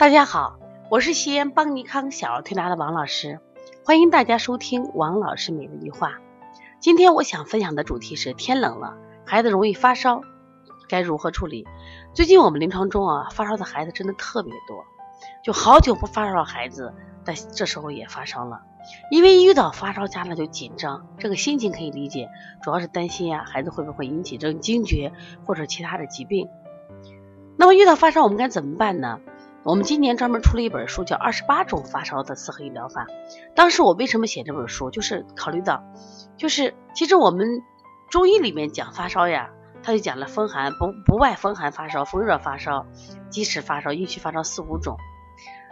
大家好，我是西安邦尼康小儿推拿的王老师，欢迎大家收听王老师每日一话。今天我想分享的主题是天冷了，孩子容易发烧，该如何处理？最近我们临床中啊，发烧的孩子真的特别多，就好久不发烧的孩子，在这时候也发烧了。因为一遇到发烧，家长就紧张，这个心情可以理解，主要是担心呀，孩子会不会引起这种惊厥或者其他的疾病。那么遇到发烧，我们该怎么办呢？我们今年专门出了一本书，叫《二十八种发烧的四合一疗法》。当时我为什么写这本书，就是考虑到，就是其实我们中医里面讲发烧呀，他就讲了风寒不不外风寒发烧、风热发烧、积食发烧、阴虚发烧四五种。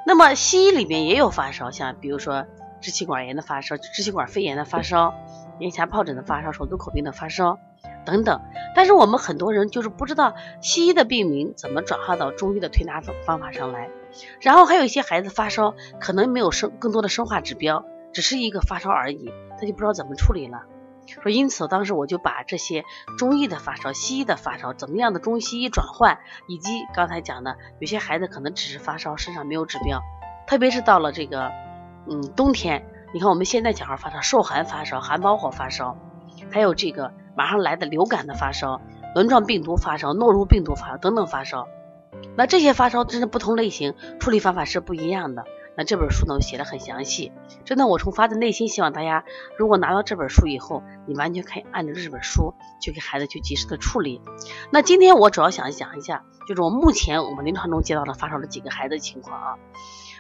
那么西医里面也有发烧，像比如说支气管炎的发烧、支气管肺炎的发烧、咽峡疱疹的发烧、手足口病的发烧。等等，但是我们很多人就是不知道西医的病名怎么转化到中医的推拿方方法上来，然后还有一些孩子发烧，可能没有生更多的生化指标，只是一个发烧而已，他就不知道怎么处理了。说因此当时我就把这些中医的发烧、西医的发烧怎么样的中西医转换，以及刚才讲的有些孩子可能只是发烧，身上没有指标，特别是到了这个嗯冬天，你看我们现在小孩发烧，受寒发烧、寒包火发烧，还有这个。马上来的流感的发烧、轮状病毒发烧、诺如病毒发烧等等发烧，那这些发烧真的不同类型处理方法是不一样的。那这本书呢写的很详细，真的我从发自内心希望大家，如果拿到这本书以后，你完全可以按照这本书去给孩子去及时的处理。那今天我主要想讲一下，就是我目前我们临床中接到的发烧的几个孩子情况啊。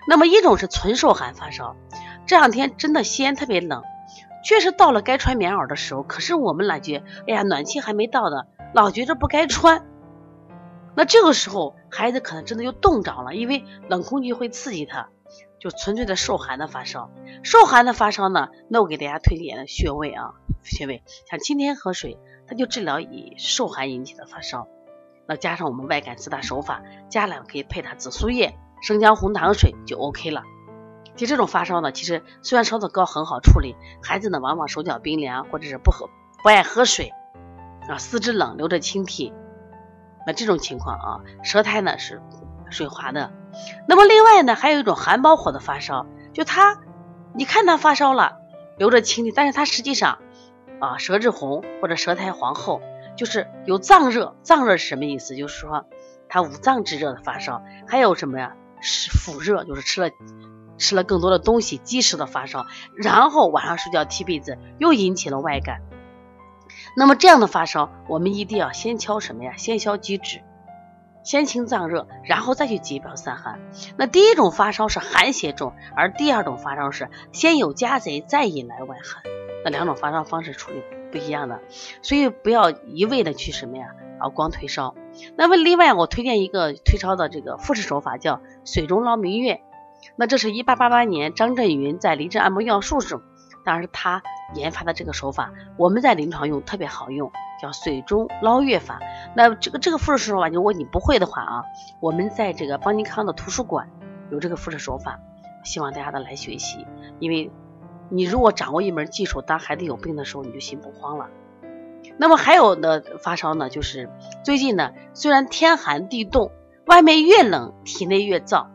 那么一种是纯受寒发烧，这两天真的西安特别冷。确实到了该穿棉袄的时候，可是我们感觉，哎呀，暖气还没到呢，老觉着不该穿。那这个时候，孩子可能真的就冻着了，因为冷空气会刺激他，就纯粹的受寒的发烧。受寒的发烧呢，那我给大家推荐的穴位啊，穴位像清天河水，它就治疗以受寒引起的发烧。那加上我们外感四大手法，加了可以配它紫苏叶、生姜红糖水就 OK 了。其实这种发烧呢，其实虽然烧的高很好处理，孩子呢往往手脚冰凉，或者是不喝不爱喝水啊，四肢冷，流着清涕，那这种情况啊，舌苔呢是水滑的。那么另外呢，还有一种寒包火的发烧，就他你看他发烧了，流着清涕，但是他实际上啊舌质红或者舌苔黄厚，就是有脏热。脏热是什么意思？就是说他五脏之热的发烧。还有什么呀？是腹热，就是吃了。吃了更多的东西，积食的发烧，然后晚上睡觉踢被子，又引起了外感。那么这样的发烧，我们一定要先敲什么呀？先消积滞，先清脏热，然后再去解表散寒。那第一种发烧是寒邪重，而第二种发烧是先有家贼，再引来外寒。那两种发烧方式处理不一样的，所以不要一味的去什么呀？啊，光退烧。那么另外，我推荐一个退烧的这个复式手法，叫水中捞明月。那这是一八八八年张振云在《临阵按摩要术》中，当时他研发的这个手法，我们在临床用特别好用，叫水中捞月法。那这个这个复式手法，如果你不会的话啊，我们在这个邦尼康的图书馆有这个复式手法，希望大家都来学习。因为你如果掌握一门技术，当孩子有病的时候，你就心不慌了。那么还有的发烧呢，就是最近呢，虽然天寒地冻，外面越冷，体内越燥。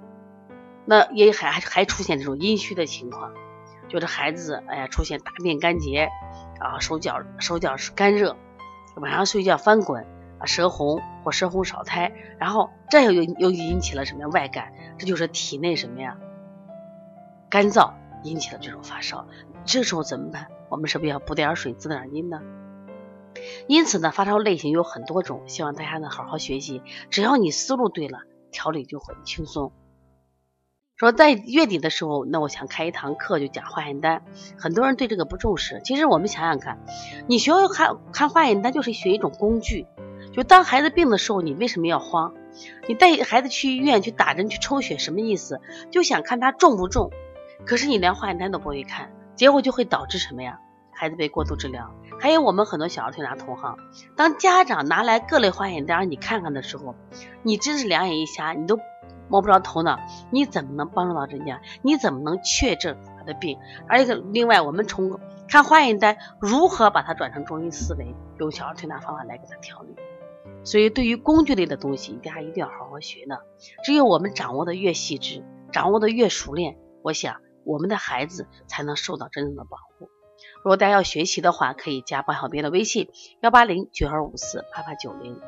那也还还还出现这种阴虚的情况，就是孩子哎呀出现大便干结啊，手脚手脚是干热，晚上睡觉翻滚啊，舌红或舌红少苔，然后这又又引起了什么呀外感？这就是体内什么呀？干燥引起的这种发烧，这时候怎么办？我们是不是要补点水滋点阴呢？因此呢，发烧类型有很多种，希望大家呢好好学习，只要你思路对了，调理就很轻松。说在月底的时候，那我想开一堂课，就讲化验单。很多人对这个不重视。其实我们想想看，你学会看看化验单，就是学一种工具。就当孩子病的时候，你为什么要慌？你带孩子去医院去打针去抽血，什么意思？就想看他重不重。可是你连化验单都不会看，结果就会导致什么呀？孩子被过度治疗。还有我们很多小儿推拿同行，当家长拿来各类化验单让你看看的时候，你真是两眼一瞎，你都。摸不着头脑，你怎么能帮助到人家？你怎么能确诊他的病？而且另外，我们从看化验单如何把它转成中医思维，用小儿推拿方法来给他调理。所以对于工具类的东西，大家一定要好好学呢。只有我们掌握的越细致，掌握的越熟练，我想我们的孩子才能受到真正的保护。如果大家要学习的话，可以加包小编的微信幺八零九二五四八八九零。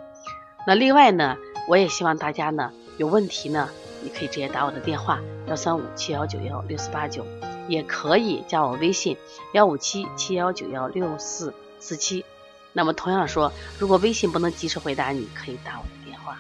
那另外呢，我也希望大家呢有问题呢，你可以直接打我的电话幺三五七幺九幺六四八九，也可以加我微信幺五七七幺九幺六四四七。那么同样说，如果微信不能及时回答，你可以打我的电话。